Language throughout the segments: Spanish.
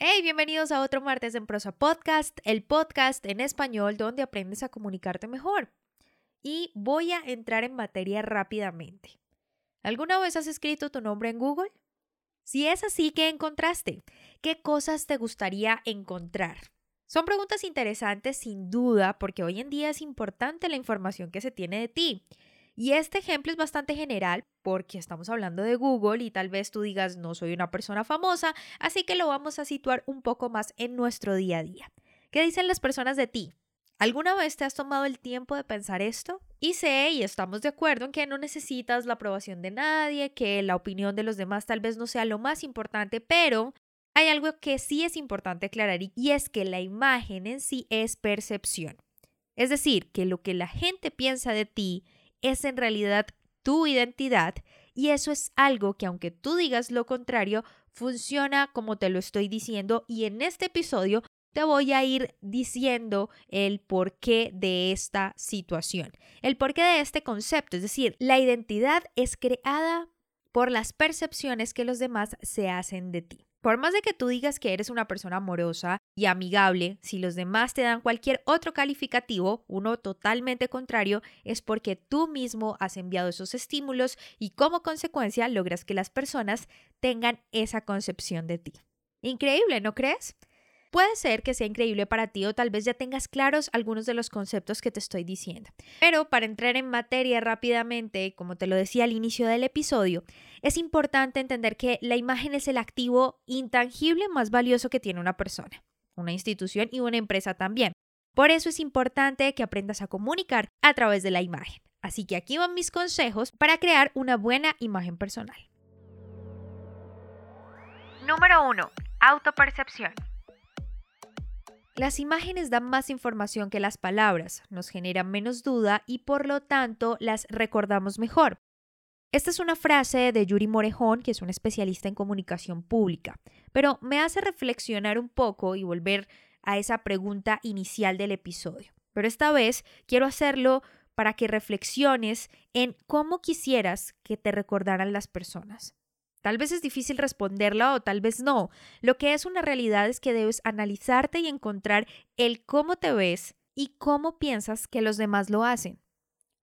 Hey, bienvenidos a otro martes en Prosa Podcast, el podcast en español donde aprendes a comunicarte mejor. Y voy a entrar en materia rápidamente. ¿Alguna vez has escrito tu nombre en Google? Si es así, ¿qué encontraste? ¿Qué cosas te gustaría encontrar? Son preguntas interesantes sin duda porque hoy en día es importante la información que se tiene de ti. Y este ejemplo es bastante general porque estamos hablando de Google y tal vez tú digas no soy una persona famosa, así que lo vamos a situar un poco más en nuestro día a día. ¿Qué dicen las personas de ti? ¿Alguna vez te has tomado el tiempo de pensar esto? Y sé, y estamos de acuerdo en que no necesitas la aprobación de nadie, que la opinión de los demás tal vez no sea lo más importante, pero hay algo que sí es importante aclarar y es que la imagen en sí es percepción. Es decir, que lo que la gente piensa de ti es en realidad tu identidad y eso es algo que aunque tú digas lo contrario, funciona como te lo estoy diciendo y en este episodio te voy a ir diciendo el porqué de esta situación, el porqué de este concepto, es decir, la identidad es creada por las percepciones que los demás se hacen de ti. Por más de que tú digas que eres una persona amorosa y amigable, si los demás te dan cualquier otro calificativo, uno totalmente contrario, es porque tú mismo has enviado esos estímulos y como consecuencia logras que las personas tengan esa concepción de ti. Increíble, ¿no crees? Puede ser que sea increíble para ti o tal vez ya tengas claros algunos de los conceptos que te estoy diciendo. Pero para entrar en materia rápidamente, como te lo decía al inicio del episodio, es importante entender que la imagen es el activo intangible más valioso que tiene una persona, una institución y una empresa también. Por eso es importante que aprendas a comunicar a través de la imagen. Así que aquí van mis consejos para crear una buena imagen personal. Número 1. Autopercepción. Las imágenes dan más información que las palabras, nos generan menos duda y por lo tanto las recordamos mejor. Esta es una frase de Yuri Morejón, que es un especialista en comunicación pública, pero me hace reflexionar un poco y volver a esa pregunta inicial del episodio. Pero esta vez quiero hacerlo para que reflexiones en cómo quisieras que te recordaran las personas. Tal vez es difícil responderla o tal vez no. Lo que es una realidad es que debes analizarte y encontrar el cómo te ves y cómo piensas que los demás lo hacen.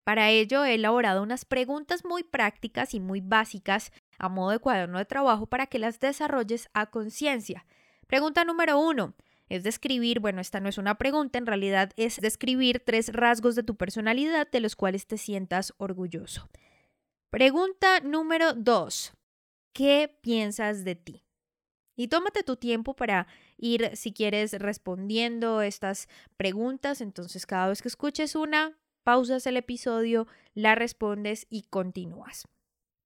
Para ello he elaborado unas preguntas muy prácticas y muy básicas a modo de cuaderno de trabajo para que las desarrolles a conciencia. Pregunta número uno. Es describir, bueno, esta no es una pregunta, en realidad es describir tres rasgos de tu personalidad de los cuales te sientas orgulloso. Pregunta número dos qué piensas de ti. Y tómate tu tiempo para ir, si quieres, respondiendo estas preguntas. Entonces, cada vez que escuches una, pausas el episodio, la respondes y continúas.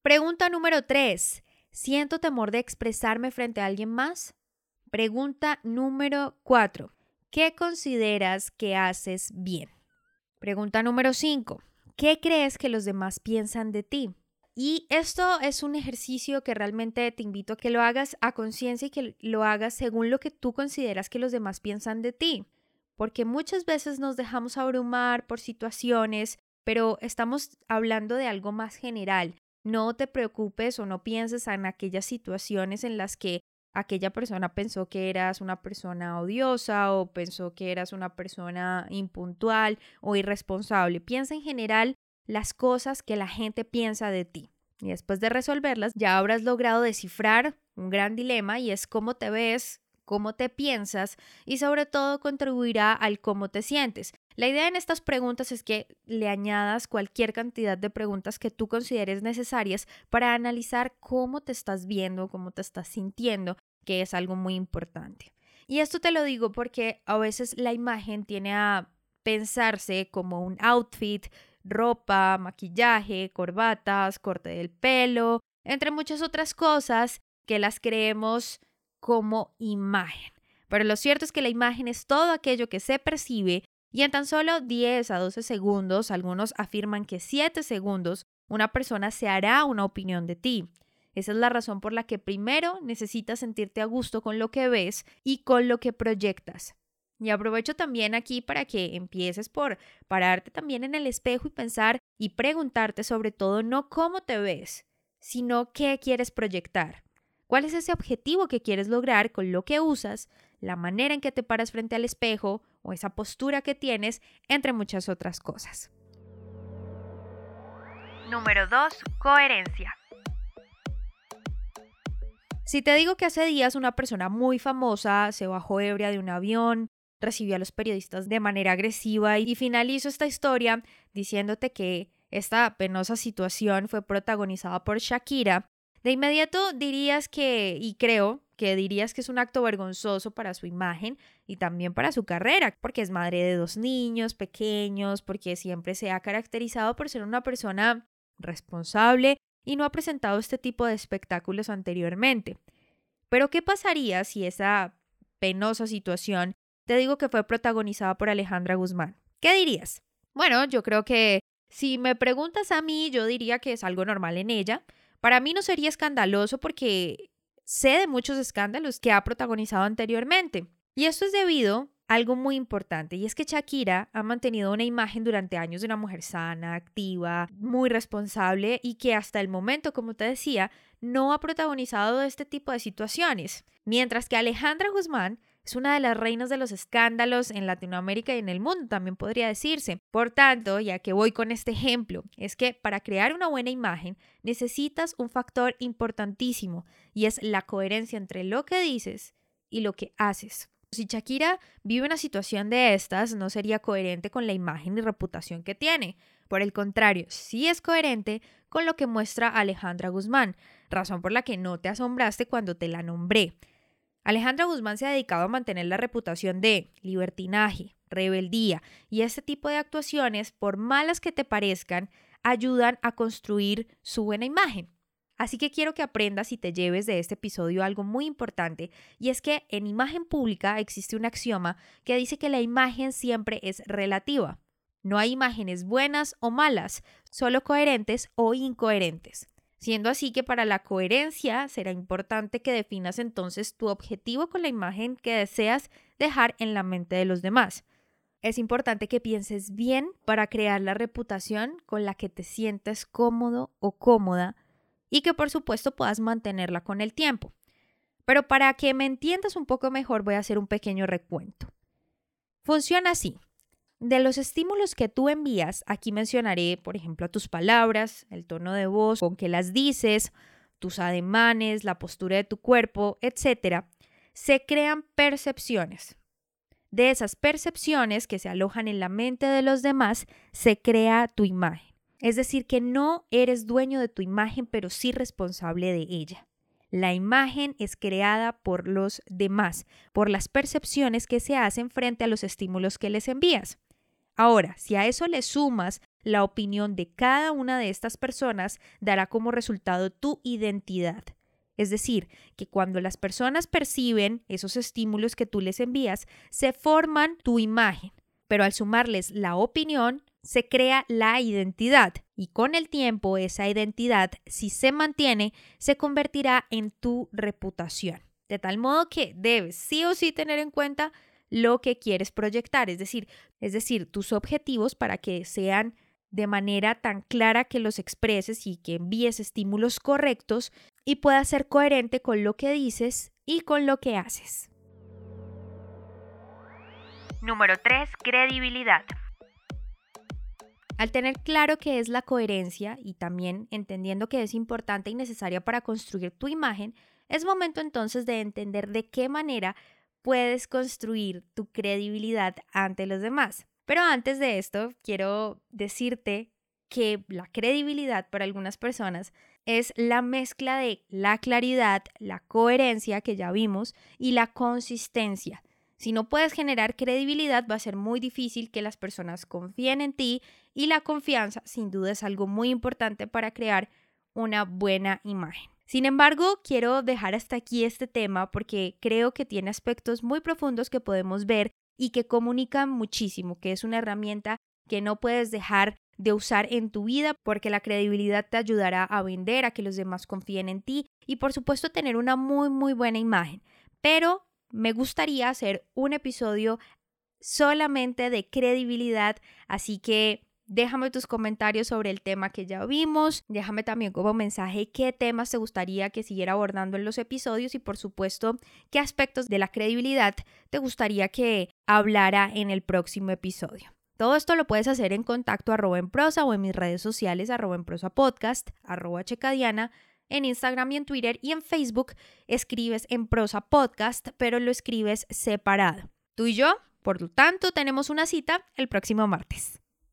Pregunta número 3. ¿Siento temor de expresarme frente a alguien más? Pregunta número 4. ¿Qué consideras que haces bien? Pregunta número 5. ¿Qué crees que los demás piensan de ti? Y esto es un ejercicio que realmente te invito a que lo hagas a conciencia y que lo hagas según lo que tú consideras que los demás piensan de ti. Porque muchas veces nos dejamos abrumar por situaciones, pero estamos hablando de algo más general. No te preocupes o no pienses en aquellas situaciones en las que aquella persona pensó que eras una persona odiosa o pensó que eras una persona impuntual o irresponsable. Piensa en general las cosas que la gente piensa de ti. Y después de resolverlas, ya habrás logrado descifrar un gran dilema y es cómo te ves, cómo te piensas y sobre todo contribuirá al cómo te sientes. La idea en estas preguntas es que le añadas cualquier cantidad de preguntas que tú consideres necesarias para analizar cómo te estás viendo, cómo te estás sintiendo, que es algo muy importante. Y esto te lo digo porque a veces la imagen tiene a pensarse como un outfit ropa, maquillaje, corbatas, corte del pelo, entre muchas otras cosas que las creemos como imagen. Pero lo cierto es que la imagen es todo aquello que se percibe y en tan solo 10 a 12 segundos, algunos afirman que 7 segundos, una persona se hará una opinión de ti. Esa es la razón por la que primero necesitas sentirte a gusto con lo que ves y con lo que proyectas. Y aprovecho también aquí para que empieces por pararte también en el espejo y pensar y preguntarte sobre todo no cómo te ves, sino qué quieres proyectar. ¿Cuál es ese objetivo que quieres lograr con lo que usas, la manera en que te paras frente al espejo o esa postura que tienes, entre muchas otras cosas? Número 2. Coherencia. Si te digo que hace días una persona muy famosa se bajó ebria de un avión, recibió a los periodistas de manera agresiva y finalizo esta historia diciéndote que esta penosa situación fue protagonizada por Shakira, de inmediato dirías que, y creo que dirías que es un acto vergonzoso para su imagen y también para su carrera, porque es madre de dos niños pequeños, porque siempre se ha caracterizado por ser una persona responsable y no ha presentado este tipo de espectáculos anteriormente. Pero ¿qué pasaría si esa penosa situación te digo que fue protagonizada por Alejandra Guzmán? ¿Qué dirías? Bueno, yo creo que si me preguntas a mí, yo diría que es algo normal en ella. Para mí no sería escandaloso porque sé de muchos escándalos que ha protagonizado anteriormente. Y esto es debido algo muy importante y es que Shakira ha mantenido una imagen durante años de una mujer sana, activa, muy responsable y que hasta el momento, como te decía, no ha protagonizado este tipo de situaciones. Mientras que Alejandra Guzmán es una de las reinas de los escándalos en Latinoamérica y en el mundo, también podría decirse. Por tanto, ya que voy con este ejemplo, es que para crear una buena imagen necesitas un factor importantísimo y es la coherencia entre lo que dices y lo que haces. Si Shakira vive una situación de estas, no sería coherente con la imagen y reputación que tiene. Por el contrario, sí es coherente con lo que muestra Alejandra Guzmán, razón por la que no te asombraste cuando te la nombré. Alejandra Guzmán se ha dedicado a mantener la reputación de libertinaje, rebeldía y este tipo de actuaciones, por malas que te parezcan, ayudan a construir su buena imagen. Así que quiero que aprendas y te lleves de este episodio algo muy importante, y es que en imagen pública existe un axioma que dice que la imagen siempre es relativa. No hay imágenes buenas o malas, solo coherentes o incoherentes. Siendo así que para la coherencia será importante que definas entonces tu objetivo con la imagen que deseas dejar en la mente de los demás. Es importante que pienses bien para crear la reputación con la que te sientes cómodo o cómoda y que por supuesto puedas mantenerla con el tiempo. Pero para que me entiendas un poco mejor voy a hacer un pequeño recuento. Funciona así. De los estímulos que tú envías, aquí mencionaré, por ejemplo, tus palabras, el tono de voz con que las dices, tus ademanes, la postura de tu cuerpo, etc., se crean percepciones. De esas percepciones que se alojan en la mente de los demás, se crea tu imagen. Es decir, que no eres dueño de tu imagen, pero sí responsable de ella. La imagen es creada por los demás, por las percepciones que se hacen frente a los estímulos que les envías. Ahora, si a eso le sumas la opinión de cada una de estas personas, dará como resultado tu identidad. Es decir, que cuando las personas perciben esos estímulos que tú les envías, se forman tu imagen. Pero al sumarles la opinión, se crea la identidad y con el tiempo esa identidad, si se mantiene, se convertirá en tu reputación. De tal modo que debes sí o sí tener en cuenta lo que quieres proyectar, es decir, es decir, tus objetivos para que sean de manera tan clara que los expreses y que envíes estímulos correctos y puedas ser coherente con lo que dices y con lo que haces. Número 3. Credibilidad. Al tener claro qué es la coherencia y también entendiendo que es importante y necesaria para construir tu imagen, es momento entonces de entender de qué manera puedes construir tu credibilidad ante los demás. Pero antes de esto, quiero decirte que la credibilidad para algunas personas es la mezcla de la claridad, la coherencia que ya vimos y la consistencia. Si no puedes generar credibilidad, va a ser muy difícil que las personas confíen en ti y la confianza sin duda es algo muy importante para crear una buena imagen. Sin embargo, quiero dejar hasta aquí este tema porque creo que tiene aspectos muy profundos que podemos ver y que comunican muchísimo, que es una herramienta que no puedes dejar de usar en tu vida porque la credibilidad te ayudará a vender, a que los demás confíen en ti y por supuesto tener una muy muy buena imagen. Pero me gustaría hacer un episodio solamente de credibilidad, así que Déjame tus comentarios sobre el tema que ya vimos. Déjame también como mensaje qué temas te gustaría que siguiera abordando en los episodios y por supuesto qué aspectos de la credibilidad te gustaría que hablara en el próximo episodio. Todo esto lo puedes hacer en contacto arroba en prosa o en mis redes sociales arroba en prosa podcast, arroba checadiana, en Instagram y en Twitter y en Facebook escribes en prosa podcast, pero lo escribes separado. Tú y yo, por lo tanto, tenemos una cita el próximo martes.